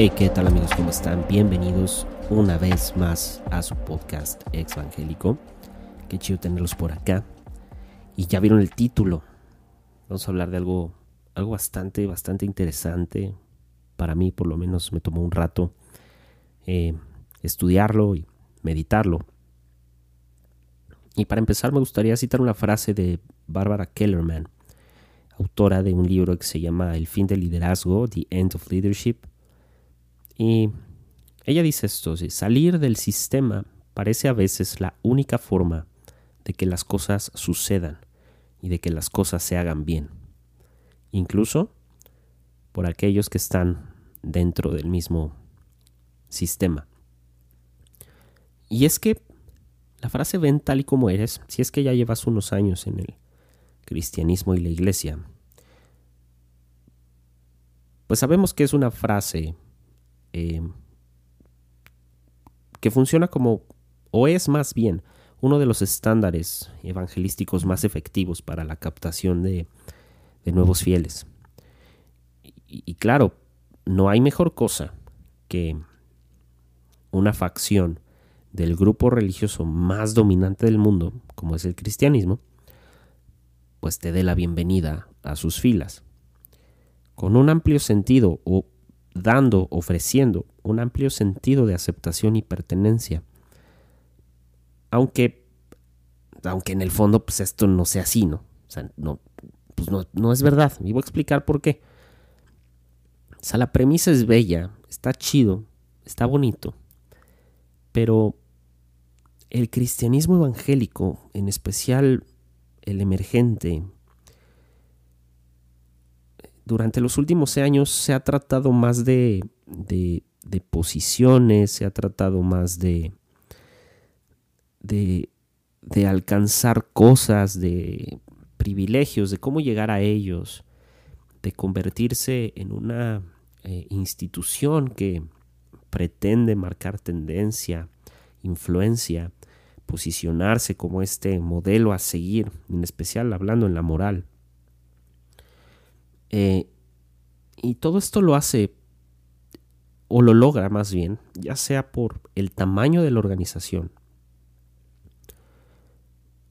Hey, ¿qué tal amigos? ¿Cómo están? Bienvenidos una vez más a su podcast Evangélico. Qué chido tenerlos por acá. Y ya vieron el título. Vamos a hablar de algo, algo bastante, bastante interesante. Para mí, por lo menos, me tomó un rato eh, estudiarlo y meditarlo. Y para empezar, me gustaría citar una frase de Barbara Kellerman, autora de un libro que se llama El fin del liderazgo, The End of Leadership y ella dice esto, salir del sistema parece a veces la única forma de que las cosas sucedan y de que las cosas se hagan bien, incluso por aquellos que están dentro del mismo sistema. Y es que la frase ven tal y como eres, si es que ya llevas unos años en el cristianismo y la iglesia, pues sabemos que es una frase eh, que funciona como, o es más bien, uno de los estándares evangelísticos más efectivos para la captación de, nuevos fieles. Y, claro, no hay mejor cosa que una facción del grupo religioso más dominante del mundo, como es el cristianismo, pues te dé la bienvenida a sus filas. Con un amplio sentido o dando, ofreciendo un amplio sentido de aceptación y pertenencia. Aunque, aunque en el fondo pues esto no sea así, ¿no? O sea, no, pues no, no es verdad. Y voy a explicar por qué. O sea, la premisa es bella, está chido, está bonito, pero el cristianismo evangélico, en especial el emergente, durante los últimos años se ha tratado más de, de, posiciones, se ha tratado más de, de, alcanzar cosas, de privilegios, de cómo llegar a ellos, de convertirse en una eh, institución que pretende marcar tendencia, influencia, posicionarse como este modelo a seguir, en especial hablando en la moral. Eh, y todo esto lo hace, o lo logra más bien, ya sea por el tamaño de la organización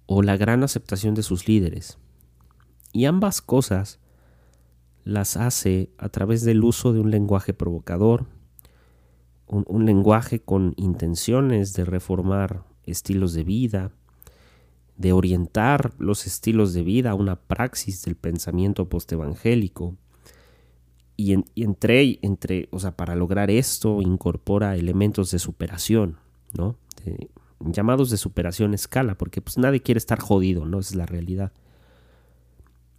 o la gran aceptación de sus líderes. Y ambas cosas las hace a través del uso de un lenguaje provocador, un, un lenguaje con intenciones de reformar estilos de vida, de orientar los estilos de vida a una praxis del pensamiento postevangélico. Y, y entre, entre, o sea, para lograr esto incorpora elementos de superación, ¿no? llamados de superación escala, porque pues nadie quiere estar jodido, ¿no? Esa es la realidad.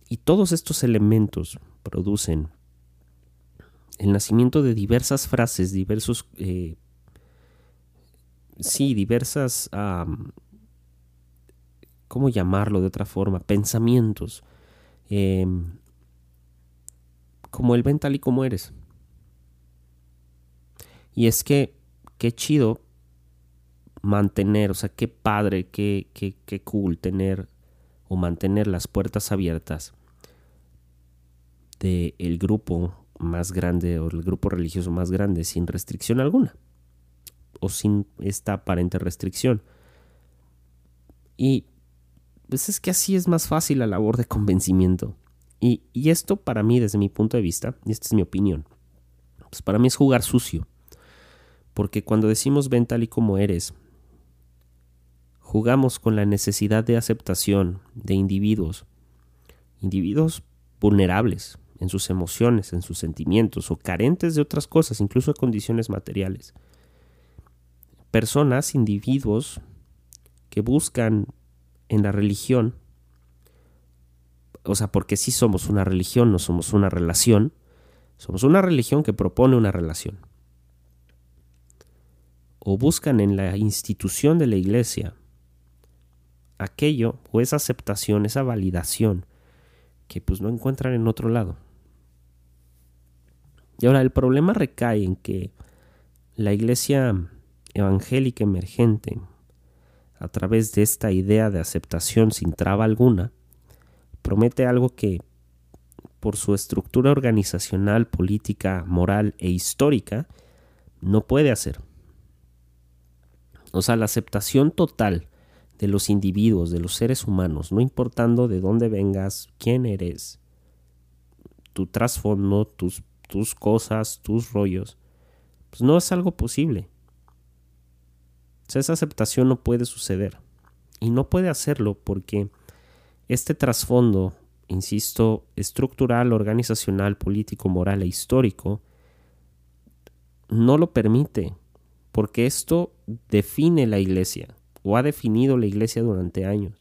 Y todos estos elementos producen el nacimiento de diversas frases, diversos, eh, sí, diversas ¿cómo llamarlo de otra forma? Pensamientos. Em, como el ven tal y como eres. Y es que, qué chido mantener, o sea, qué padre, qué, qué, qué cool tener o mantener las puertas abiertas del el grupo más grande o el grupo religioso más grande sin restricción alguna o sin esta aparente restricción. Y pues es que así es más fácil la labor de convencimiento. Y, esto para mí, desde mi punto de vista, y esta es mi opinión, pues para mí es jugar sucio. Porque cuando decimos ven tal y como eres, jugamos con la necesidad de aceptación de individuos, individuos vulnerables en sus emociones, en sus sentimientos o carentes de otras cosas, incluso de condiciones materiales. Personas, individuos que buscan en la religión, o sea, porque sí somos una religión, no somos una relación, somos una religión que propone una relación. O buscan en la institución de la iglesia aquello o esa aceptación, esa validación que pues no encuentran en otro lado. Y ahora el problema recae en que la iglesia evangélica emergente, a través de esta idea de aceptación sin traba alguna, promete algo que por su estructura organizacional, política, moral e histórica, no puede hacer. O sea, la aceptación total de los individuos, de los seres humanos, no importando de dónde vengas, quién eres, tu trasfondo, tus, tus cosas, tus rollos, pues no es algo posible. Esa aceptación no puede suceder. Y no puede hacerlo porque este trasfondo, insisto, estructural, organizacional, político, moral e histórico, no lo permite, porque esto define la iglesia, o ha definido la iglesia durante años.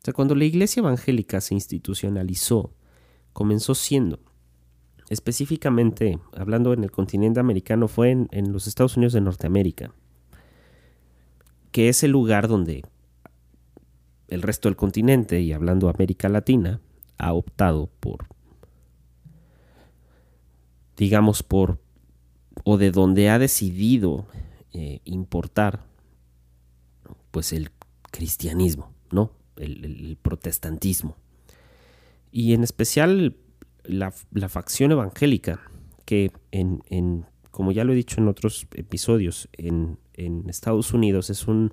O sea, cuando la iglesia evangélica se institucionalizó, comenzó siendo, específicamente hablando en el continente americano, fue en, los Estados Unidos de Norteamérica, que es el lugar donde el resto del continente, y hablando América Latina, ha optado por, digamos, por, o de donde ha decidido eh, importar, pues el cristianismo, ¿no? El, protestantismo. Y en especial la, facción evangélica, que en, como ya lo he dicho en otros episodios, en, en Estados Unidos es un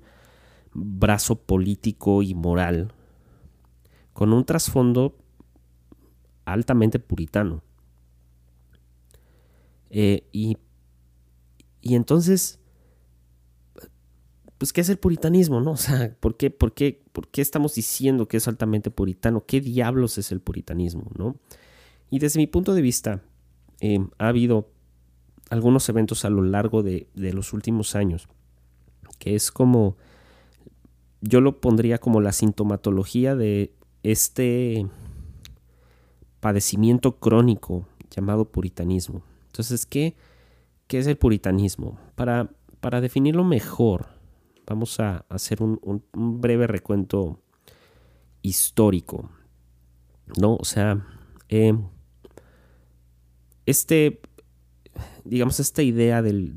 brazo político y moral con un trasfondo altamente puritano. Eh, y, y, entonces, pues, ¿qué es el puritanismo? No? O sea, ¿por qué, por, qué, ¿por qué estamos diciendo que es altamente puritano? ¿Qué diablos es el puritanismo? ¿no? Y desde mi punto de vista, eh, ha habido algunos eventos a lo largo de, de los últimos años, que es como yo lo pondría como la sintomatología de este padecimiento crónico llamado puritanismo. Entonces, ¿qué, qué es el puritanismo? Para, para definirlo mejor, vamos a hacer un, breve recuento histórico. ¿No? O sea, eh, este, digamos, esta idea del,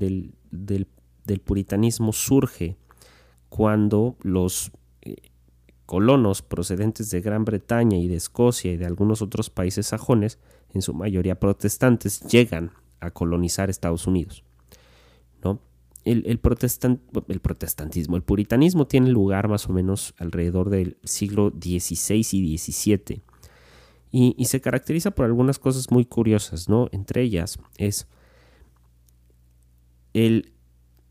del puritanismo surge cuando los eh, colonos procedentes de Gran Bretaña y de Escocia y de algunos otros países sajones, en su mayoría protestantes, llegan a colonizar Estados Unidos. ¿no? El, el, el protestantismo, el puritanismo tiene lugar más o menos alrededor del siglo XVI y XVII. Y, se caracteriza por algunas cosas muy curiosas, ¿no? Entre ellas es el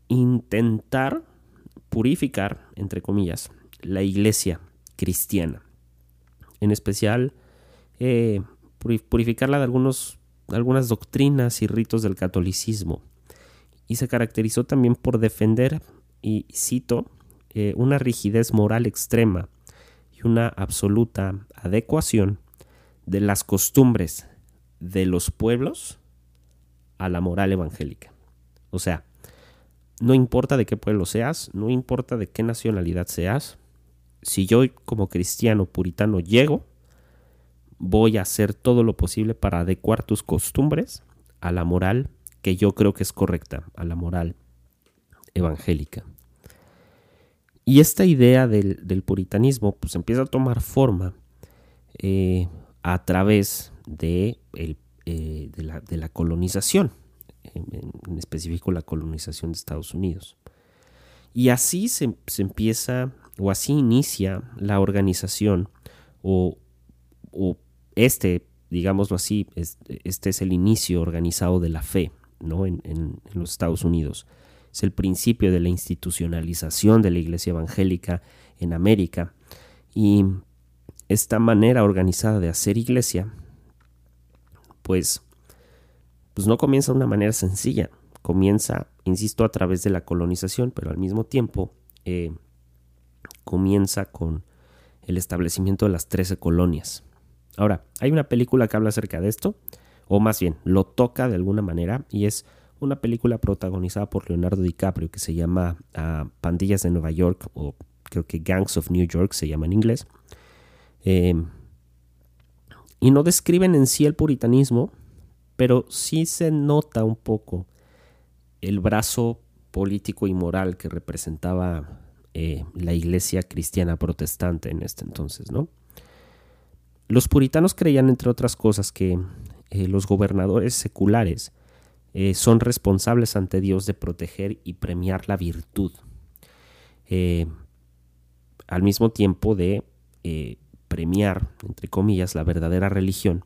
intentar purificar, entre comillas, la iglesia cristiana. En especial, eh, purificarla de algunos, algunas doctrinas y ritos del catolicismo. Y se caracterizó también por defender, y cito, eh, una rigidez moral extrema y una absoluta adecuación de las costumbres de los pueblos a la moral evangélica. O sea, no importa de qué pueblo seas, no importa de qué nacionalidad seas, si yo como cristiano puritano llego, voy a hacer todo lo posible para adecuar tus costumbres a la moral que yo creo que es correcta, a la moral evangélica. Y esta idea del, puritanismo pues empieza a tomar forma eh, a través de, eh, de, la, colonización en, específico la colonización de Estados Unidos. Y así se, empieza, o así inicia la organización, o, este, digámoslo así, este es el inicio organizado de la fe ¿no? en, en los Estados Unidos. Es el principio de la institucionalización de la iglesia evangélica en América. Y esta manera organizada de hacer iglesia, pues pues no comienza de una manera sencilla, comienza, insisto, a través de la colonización, pero al mismo tiempo eh, comienza con el establecimiento de las 13 colonias. Ahora, hay una película que habla acerca de esto, o más bien, lo toca de alguna manera, y es una película protagonizada por Leonardo DiCaprio que se llama ah, Pandillas de Nueva York, o creo que Gangs of New York se llama en inglés. Eh, y no describen en sí el puritanismo, pero sí se nota un poco el brazo político y moral que representaba eh, la iglesia cristiana protestante en este entonces. Los puritanos creían, entre otras cosas, que eh, los gobernadores seculares eh, son responsables ante Dios de proteger y premiar la virtud, al mismo tiempo de premiar, entre comillas, la verdadera religión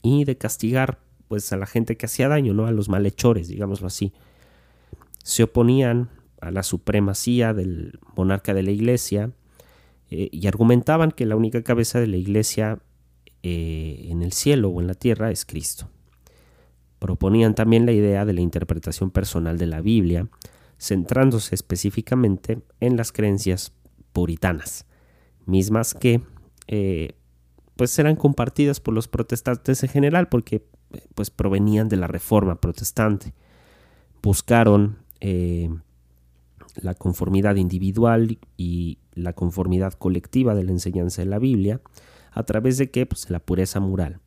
y de castigar pues a la gente que hacía daño, ¿no? a los malhechores, digámoslo así. Se oponían a la supremacía del monarca de la iglesia y argumentaban que la única cabeza de la iglesia eh, en el cielo o en la tierra es Cristo. Proponían también la idea de la interpretación personal de la Biblia, centrándose específicamente en las creencias puritanas, mismas que eh, pues eran compartidas por los protestantes en general porque pues provenían de la reforma protestante. Buscaron eh, la conformidad individual y la conformidad colectiva de la enseñanza de la Biblia, a través de qué? Pues de la pureza moral,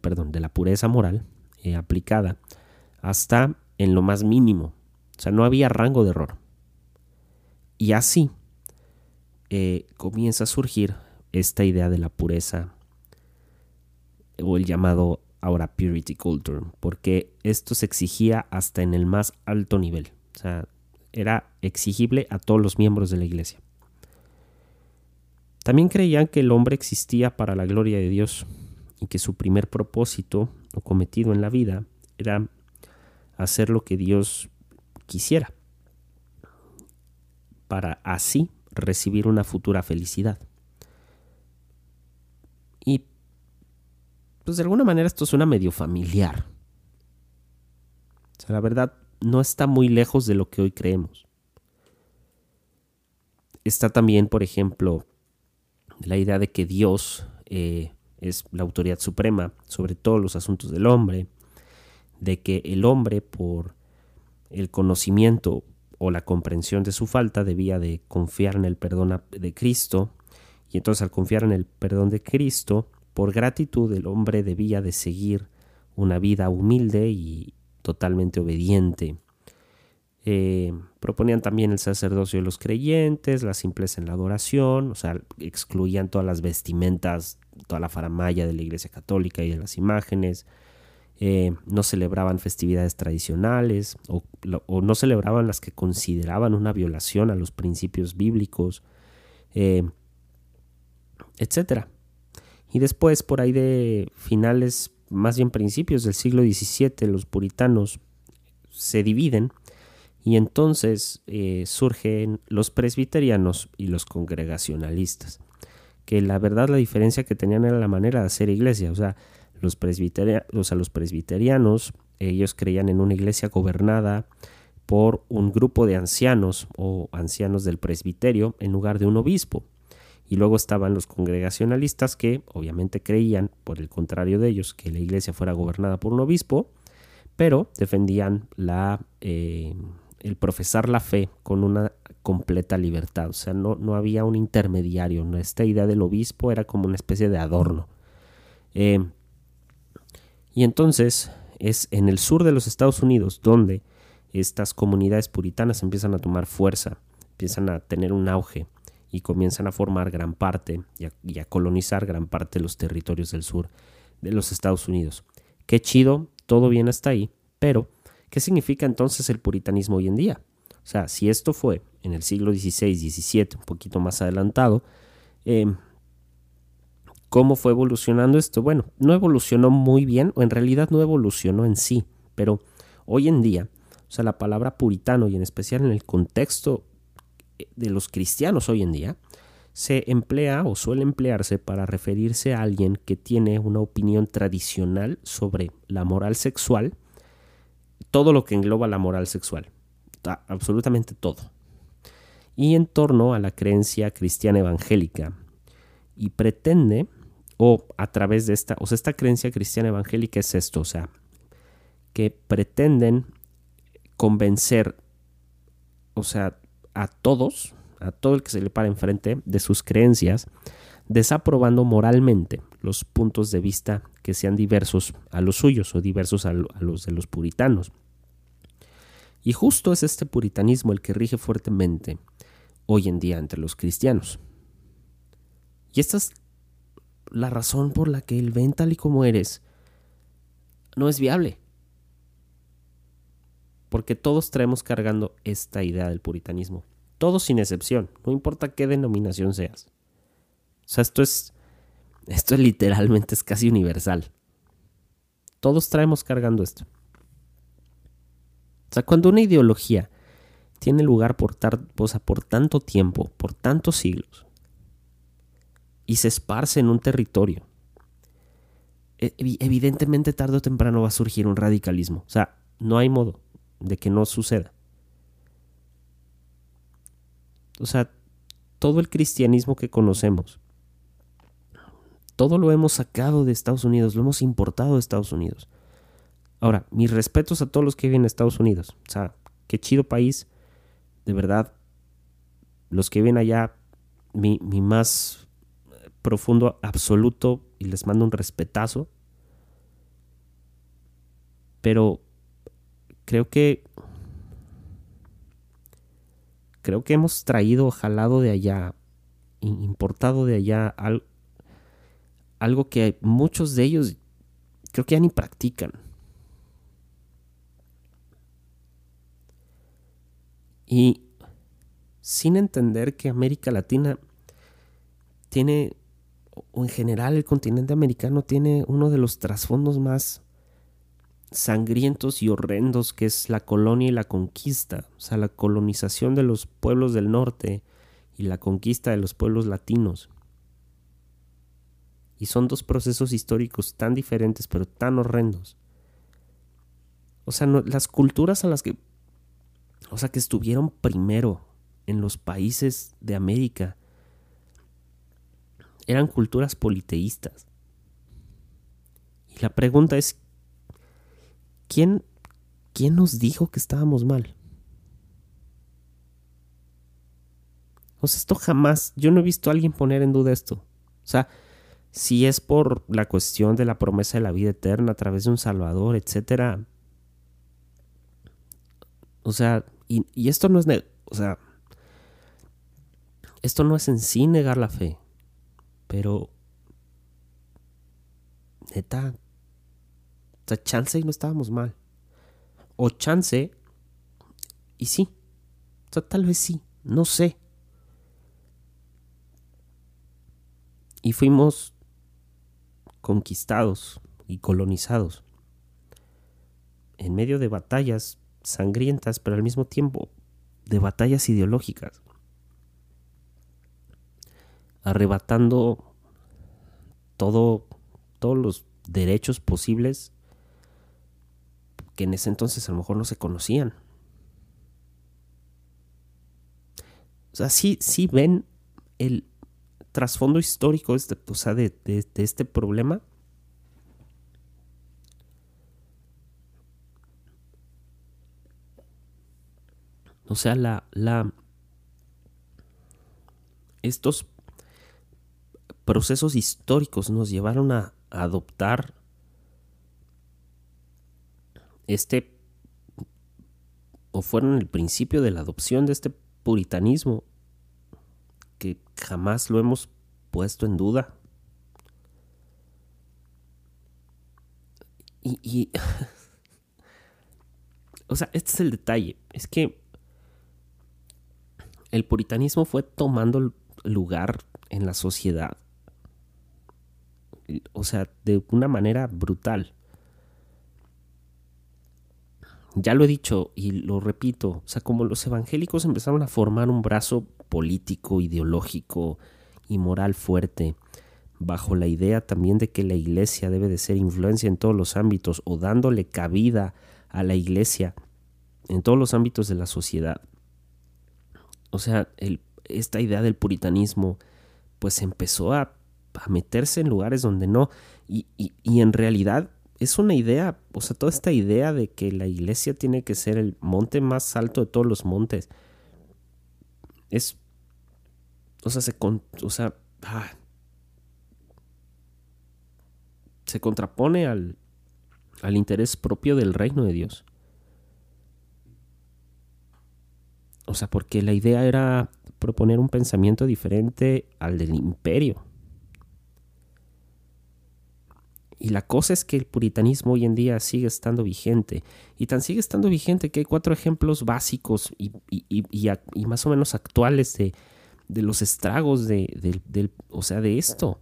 perdón, de la pureza moral eh, aplicada hasta en lo más mínimo. O sea, no había rango de error. Y así eh, comienza a surgir esta idea de la pureza o el llamado ahora purity culture, porque esto se exigía hasta en el más alto nivel. O sea, era exigible a todos los miembros de la iglesia. También creían que el hombre existía para la gloria de Dios y que su primer propósito o cometido en la vida era hacer lo que Dios quisiera para así recibir una futura felicidad. Y pues de alguna manera esto suena medio familiar. O sea, la verdad no está muy lejos de lo que hoy creemos. Está también, por ejemplo, la idea de que Dios eh, es la autoridad suprema sobre todos los asuntos del hombre, de que el hombre por el conocimiento o la comprensión de su falta debía de confiar en el perdón de Cristo, y entonces al confiar en el perdón de Cristo, por gratitud el hombre debía de seguir una vida humilde y totalmente obediente eh, proponían también el sacerdocio de los creyentes, la simpleza en la adoración, o sea, excluían todas las vestimentas, toda la faramaya de la Iglesia Católica y de las imágenes. Eh, no celebraban festividades tradicionales o, no celebraban las que consideraban una violación a los principios bíblicos, eh, etc. Y después, por ahí de finales, más bien principios del siglo XVII, los puritanos se dividen y entonces eh, surgen los presbiterianos y los congregacionalistas, que la verdad la diferencia que tenían era la manera de hacer iglesia, o sea, los, los presbiterianos, ellos creían en una iglesia gobernada por un grupo de ancianos o ancianos del presbiterio en lugar de un obispo. Y luego estaban los congregacionalistas que obviamente creían, por el contrario de ellos, que la iglesia fuera gobernada por un obispo, pero defendían la, eh, el profesar la fe con una completa libertad. O sea, no, no había un intermediario. Esta idea del obispo era como una especie de adorno. Eh, y entonces es en el sur de los Estados Unidos donde estas comunidades puritanas empiezan a tomar fuerza, empiezan a tener un auge y comienzan a formar gran parte y a, colonizar gran parte de los territorios del sur de los Estados Unidos. Qué chido, todo bien hasta ahí, pero ¿Qué significa entonces el puritanismo hoy en día? O sea, si esto fue en el siglo XVI, XVII, un poquito más adelantado, em, ¿cómo fue evolucionando esto? Bueno, no evolucionó muy bien, o en realidad no evolucionó en sí, pero hoy en día, o sea, la palabra puritano y en especial en el contexto de los cristianos hoy en día, se emplea o suele emplearse para referirse a alguien que tiene una opinión tradicional sobre la moral sexual, todo lo que engloba la moral sexual, absolutamente todo, y en torno a la creencia cristiana evangélica, y pretende, o a través de esta, o sea, esta creencia cristiana evangélica es esto, o sea, que pretenden convencer, o sea, a todos, a todo el que se le para enfrente de sus creencias, desaprobando moralmente los puntos de vista que sean diversos a los suyos o diversos a, los de los puritanos. Y justo es este puritanismo el que rige fuertemente hoy en día entre los cristianos. Y estas la razón por la que el ven tal y como eres no es viable. Porque todos traemos cargando esta idea del puritanismo. Todos sin excepción, no importa qué denominación seas. O sea, esto es esto es literalmente es casi universal. Todos traemos cargando esto. O sea, cuando una ideología tiene lugar por, por tanto tiempo, por tantos siglos, y se esparce en un territorio, e, evidentemente tarde o temprano va a surgir un radicalismo. O sea, no hay modo de que no suceda. O sea, todo el cristianismo que conocemos, todo lo hemos sacado de Estados Unidos, lo hemos importado de Estados Unidos. Ahora, mis respetos a todos los que viven en Estados Unidos. O sea, qué chido país. De verdad, los que viven allá, mi, mi más profundo, absoluto, y les mando un respetazo. Pero creo que creo que hemos traído, jalado de allá, importado de allá algo que muchos de ellos creo que ya ni practican. Y sin entender que América Latina tiene, o en general el continente americano tiene uno de los trasfondos más sangrientos y horrendos que es la colonia y la conquista, o sea, la colonización de los pueblos del norte y la conquista de los pueblos latinos. Y son dos procesos históricos tan diferentes pero tan horrendos. O sea, las culturas a las que o sea, que estuvieron primero en los países de América, eran culturas politeístas. Y la pregunta es, ¿quién, quién nos dijo que estábamos mal? O sea, esto jamás, yo no he visto a alguien poner en duda esto. O sea, si es por la cuestión de la promesa de la vida eterna a través de un Salvador, etcétera. O sea, y, esto no es, o sea, esto no es en sí negar la fe, pero neta, o sea, chance y no estábamos mal. O chance, y sí, o sea, tal vez sí, no sé. Y fuimos conquistados y colonizados en medio de batallas sangrientas, pero al mismo tiempo de batallas ideológicas, arrebatando todo, todos los derechos posibles que en ese entonces a lo mejor no se conocían. O sea, sí, sí ven el trasfondo histórico este, de, de este problema. O sea, la, la, estos procesos históricos nos llevaron a, adoptar este, o fueron el principio de la adopción de este puritanismo que jamás lo hemos puesto en duda. Y, o sea, este es el detalle, es que el puritanismo fue tomando lugar en la sociedad. O sea, de una manera brutal. Ya lo he dicho y lo repito, o sea, como los evangélicos empezaron a formar un brazo político, ideológico y moral fuerte, bajo la idea también de que la iglesia debe de ser influencia en todos los ámbitos o dándole cabida a la iglesia en todos los ámbitos de la sociedad o sea, esta idea del puritanismo, pues empezó a, meterse en lugares donde no. Y, y, en realidad es una idea, o sea, toda esta idea de que la iglesia tiene que ser el monte más alto de todos los montes. Es. O sea, se. o sea. Ah, se contrapone al, al interés propio del reino de Dios. O sea, porque la idea era proponer un pensamiento diferente al del imperio. Y la cosa es que el puritanismo hoy en día sigue estando vigente. Y tan sigue estando vigente que hay cuatro ejemplos básicos y, más o menos actuales de, los estragos de, o sea, de esto.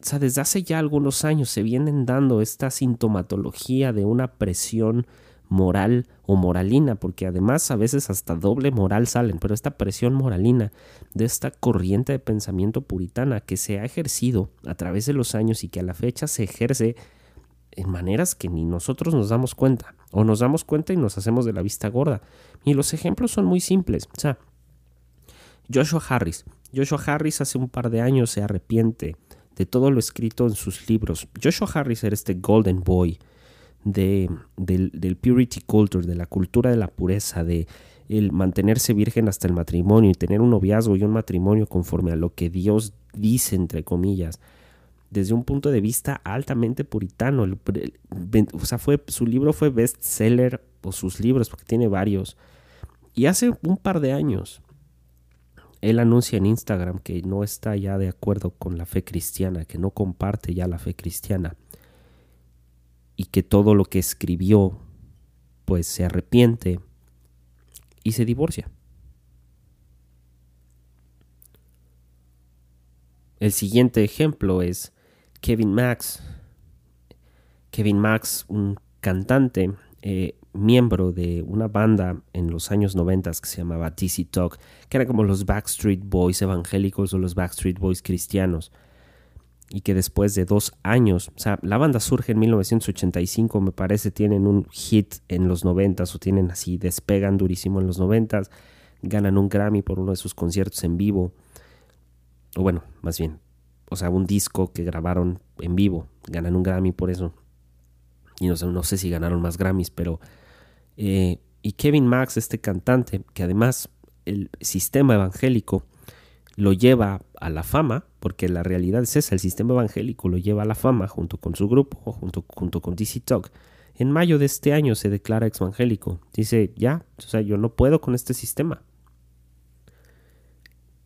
O sea, desde hace ya algunos años se vienen dando esta sintomatología de una presión moral o moralina, porque además a veces hasta doble moral salen, pero esta presión moralina de esta corriente de pensamiento puritana que se ha ejercido a través de los años y que a la fecha se ejerce en maneras que ni nosotros nos damos cuenta, o nos damos cuenta y nos hacemos de la vista gorda. Y los ejemplos son muy simples. O sea, Joshua Harris. Joshua Harris hace un par de años se arrepiente de todo lo escrito en sus libros. Joshua Harris era este Golden Boy de, del, purity culture, de la cultura de la pureza, de el mantenerse virgen hasta el matrimonio y tener un noviazgo y un matrimonio conforme a lo que Dios dice, entre comillas, desde un punto de vista altamente puritano. o sea, fue, su libro fue bestseller, o sus libros, porque tiene varios. Y hace un par de años, él anuncia en Instagram que no está ya de acuerdo con la fe cristiana, que no comparte ya la fe cristiana y que todo lo que escribió pues se arrepiente y se divorcia. El siguiente ejemplo es Kevin Max. Kevin Max, un cantante, eh, miembro de una banda en los años 90 que se llamaba DC Talk, que era como los Backstreet Boys evangélicos o los Backstreet Boys cristianos y que después de dos años, o sea, la banda surge en 1985, me parece, tienen un hit en los 90 o tienen así, despegan durísimo en los 90 ganan un Grammy por uno de sus conciertos en vivo, o bueno, más bien, o sea, un disco que grabaron en vivo, ganan un Grammy por eso, y no sé, no sé si ganaron más Grammys, pero... Eh, y Kevin Max, este cantante, que además el sistema evangélico lo lleva a la fama, porque la realidad es esa, el sistema evangélico lo lleva a la fama junto con su grupo, junto, junto con DC Talk. En mayo de este año se declara evangélico. Dice, ya, o sea, yo no puedo con este sistema.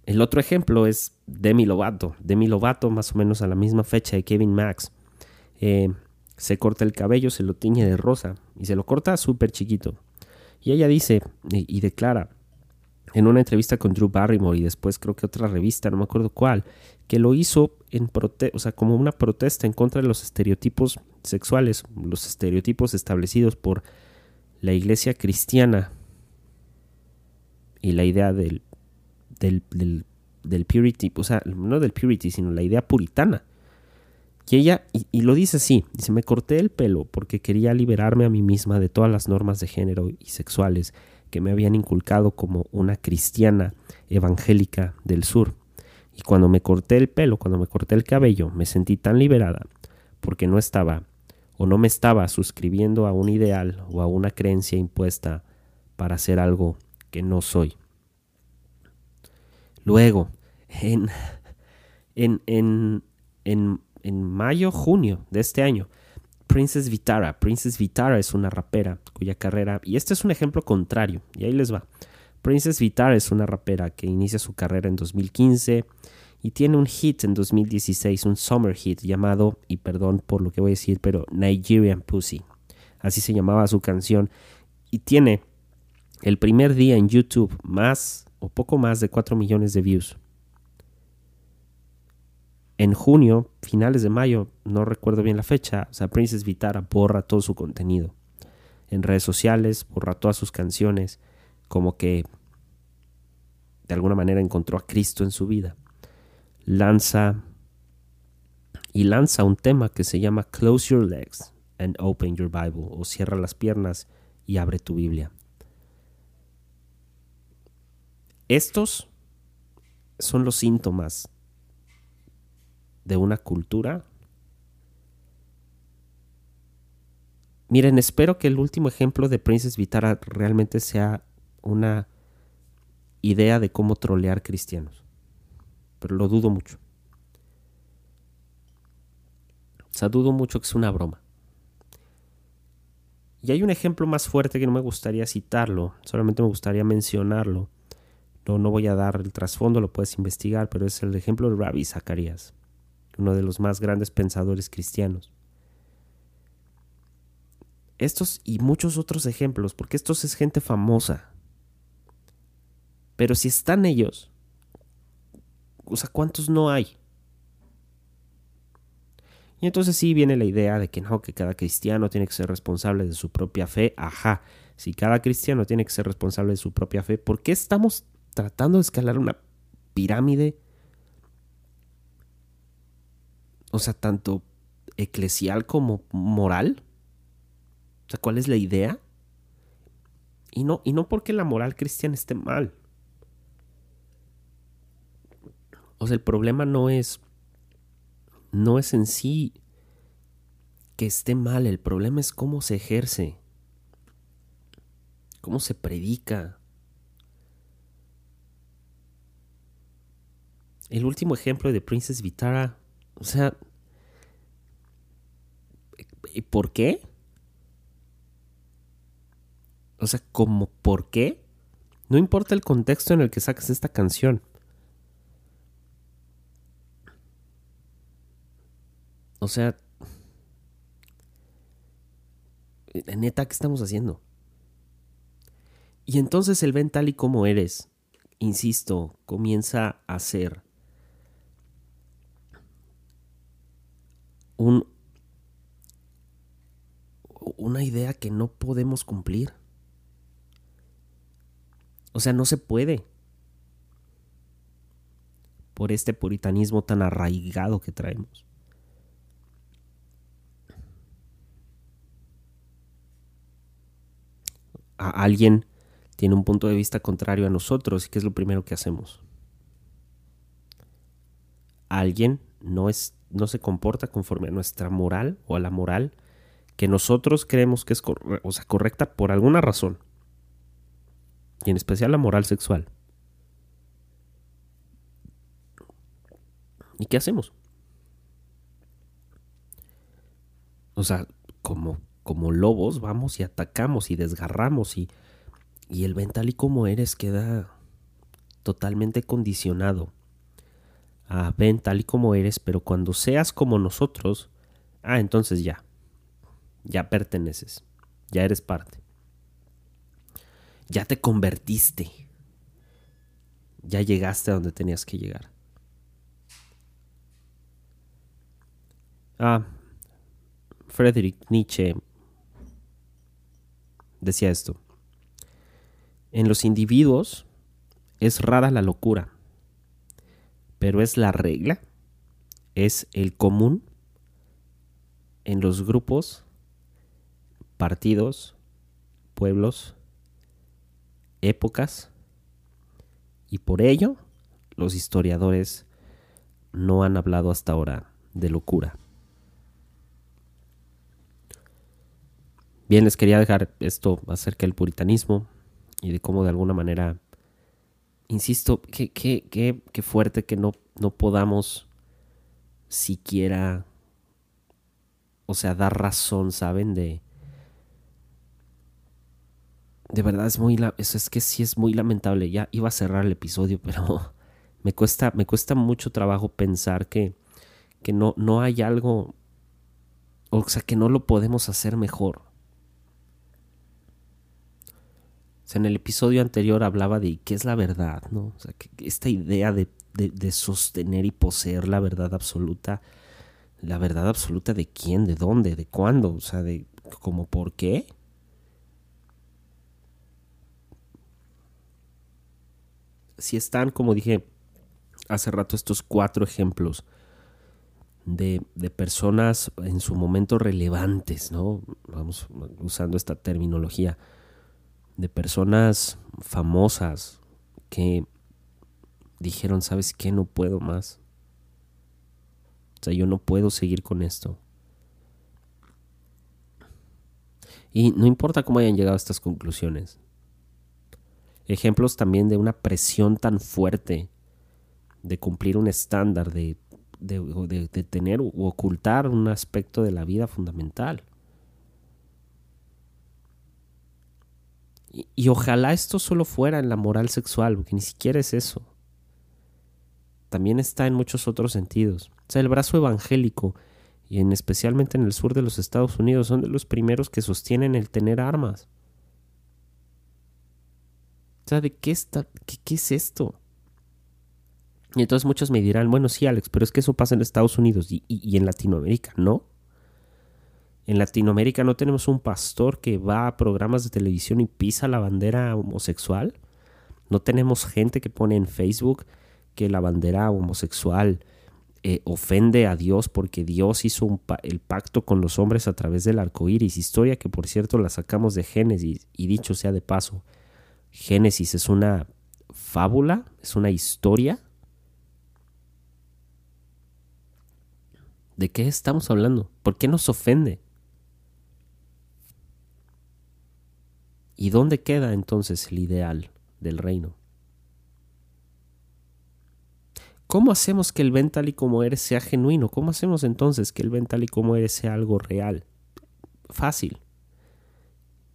El otro ejemplo es Demi Lovato. Demi Lovato, más o menos a la misma fecha de Kevin Max, eh, se corta el cabello, se lo tiñe de rosa y se lo corta súper chiquito. Y ella dice y declara, en una entrevista con Drew Barrymore y después creo que otra revista, no me acuerdo cuál, que lo hizo en o como una protesta en contra de los estereotipos sexuales, los estereotipos establecidos por la iglesia cristiana y la idea del, del, del, del purity, o sea, no del purity, sino la idea puritana. Y ella, y, y, lo dice así, dice, me corté el pelo porque quería liberarme a mí misma de todas las normas de género y sexuales que me habían inculcado como una cristiana evangélica del sur. Y cuando me corté el pelo, cuando me corté el cabello, me sentí tan liberada porque no estaba o no me estaba suscribiendo a un ideal o a una creencia impuesta para hacer algo que no soy. Luego, en, en, en, en, en mayo, junio de este año, Princess Vitara. Princess Vitara es una rapera cuya carrera, y este es un ejemplo contrario, y ahí les va. Princess Vitara es una rapera que inicia su carrera en 2015 y tiene un hit en 2016, un summer hit llamado, y perdón por lo que voy a decir, pero Nigerian Pussy. Así se llamaba su canción. Y tiene el primer día en YouTube más o poco más de 4 millones de views en junio, finales de mayo, no recuerdo bien la fecha, o sea, Princess Vitara borra todo su contenido. En redes sociales, borra todas sus canciones, como que de alguna manera encontró a Cristo en su vida. Lanza y lanza un tema que se llama Close Your Legs and Open Your Bible, o cierra las piernas y abre tu Biblia. Estos son los síntomas de una cultura. Miren, espero que el último ejemplo de Princess Vitara realmente sea una idea de cómo trolear cristianos. Pero lo dudo mucho. O sea, dudo mucho que es una broma. Y hay un ejemplo más fuerte que no me gustaría citarlo, solamente me gustaría mencionarlo. No, no voy a dar el trasfondo, lo puedes investigar, pero es el ejemplo de Rabbi Zacarías. Uno de los más grandes pensadores cristianos. Estos y muchos otros ejemplos, porque estos es gente famosa. Pero si están ellos, o sea, ¿cuántos no hay? Y entonces sí viene la idea de que no, que cada cristiano tiene que ser responsable de su propia fe. Ajá, si cada cristiano tiene que ser responsable de su propia fe, ¿por qué estamos tratando de escalar una pirámide? O sea, tanto eclesial como moral. O sea, ¿cuál es la idea? Y no, y no porque la moral cristiana esté mal. O sea, el problema no es no es en sí que esté mal, el problema es cómo se ejerce, cómo se predica. El último ejemplo de Princess Vitara, o sea, ¿y por qué? O sea, ¿cómo por qué? No importa el contexto en el que saques esta canción. O sea, neta, ¿qué estamos haciendo? Y entonces el ven tal y como eres, insisto, comienza a ser un, una idea que no podemos cumplir. O sea, no se puede. Por este puritanismo tan arraigado que traemos. a alguien tiene un punto de vista contrario a nosotros y qué es lo primero que hacemos. Alguien no es no se comporta conforme a nuestra moral o a la moral que nosotros creemos que es o sea, correcta por alguna razón. Y en especial la moral sexual. ¿Y qué hacemos? O sea, como como lobos vamos y atacamos y desgarramos y, y el ven tal y como eres queda totalmente condicionado a ven tal y como eres, pero cuando seas como nosotros, ah, entonces ya, ya perteneces, ya eres parte, ya te convertiste, ya llegaste a donde tenías que llegar. Ah, Friedrich Nietzsche decía esto. En los individuos es rara la locura, pero es la regla, es el común en los grupos, partidos, pueblos, épocas, y por ello los historiadores no han hablado hasta ahora de locura. Bien, les quería dejar esto acerca del puritanismo y de cómo de alguna manera, insisto, qué, qué, qué, qué fuerte que no, no podamos siquiera, o sea, dar razón, ¿saben? De, de verdad es muy, eso es que sí es muy lamentable. Ya iba a cerrar el episodio, pero me cuesta, me cuesta mucho trabajo pensar que, que no, no hay algo, o sea, que no lo podemos hacer mejor. En el episodio anterior hablaba de qué es la verdad, ¿no? O sea, que esta idea de, de, sostener y poseer la verdad absoluta, la verdad absoluta de quién, de dónde, de cuándo, o sea, de cómo por qué. Si están, como dije hace rato, estos cuatro ejemplos de, de personas en su momento relevantes, ¿no? Vamos usando esta terminología de personas famosas que dijeron, ¿sabes qué? No puedo más. O sea, yo no puedo seguir con esto. Y no importa cómo hayan llegado a estas conclusiones. Ejemplos también de una presión tan fuerte de cumplir un estándar, de, de, de tener u ocultar un aspecto de la vida fundamental. Y, ojalá esto solo fuera en la moral sexual, porque ni siquiera es eso. también está en muchos otros sentidos. O sea, el brazo evangélico, y en especialmente en el sur de los Estados Unidos, son de los primeros que sostienen el tener armas. O sea, ¿de qué, está, qué, es esto? Y entonces muchos me dirán, bueno, sí, Alex, pero es que eso pasa en Estados Unidos y, y en Latinoamérica, ¿no? En Latinoamérica no tenemos un pastor que va a programas de televisión y pisa la bandera homosexual. No tenemos gente que pone en Facebook que la bandera homosexual eh, ofende a Dios porque Dios hizo el pacto con los hombres a través del arco iris. Historia que, por cierto, la sacamos de Génesis. Y dicho sea de paso, Génesis es una fábula, es una historia. ¿De qué estamos hablando? ¿Por qué nos ofende? ¿Y dónde queda entonces el ideal del reino? ¿Cómo hacemos que el ven tal y como eres sea genuino? ¿Cómo hacemos entonces que el ven tal y como eres sea algo real? Fácil.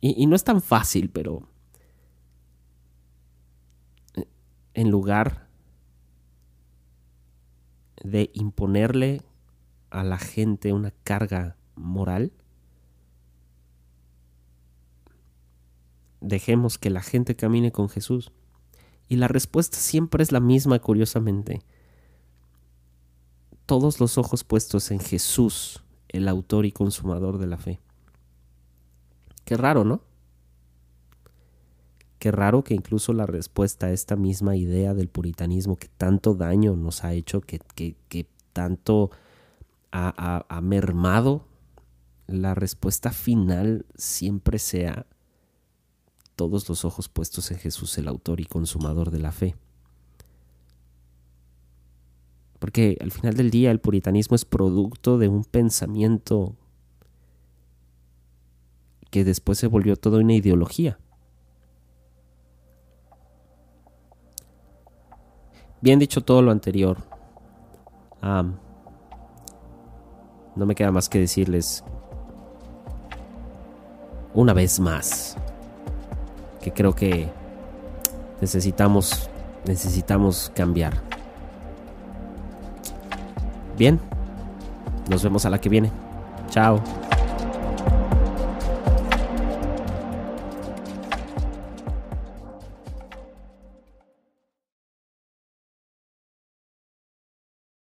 Y, no es tan fácil, pero en lugar de imponerle a la gente una carga moral, dejemos que la gente camine con Jesús. Y la respuesta siempre es la misma, curiosamente todos los ojos puestos en Jesús, el autor y consumador de la fe. Qué raro, ¿no? Qué raro que incluso la respuesta a esta misma idea del puritanismo que tanto daño nos ha hecho, que, que, tanto ha, ha mermado, la respuesta final siempre sea todos los ojos puestos en Jesús, el autor y consumador de la fe. Porque al final del día el puritanismo es producto de un pensamiento que después se volvió toda una ideología. Bien dicho todo lo anterior, no me queda más que decirles una vez más que creo que necesitamos necesitamos cambiar. Bien, nos vemos a la que viene. Chao.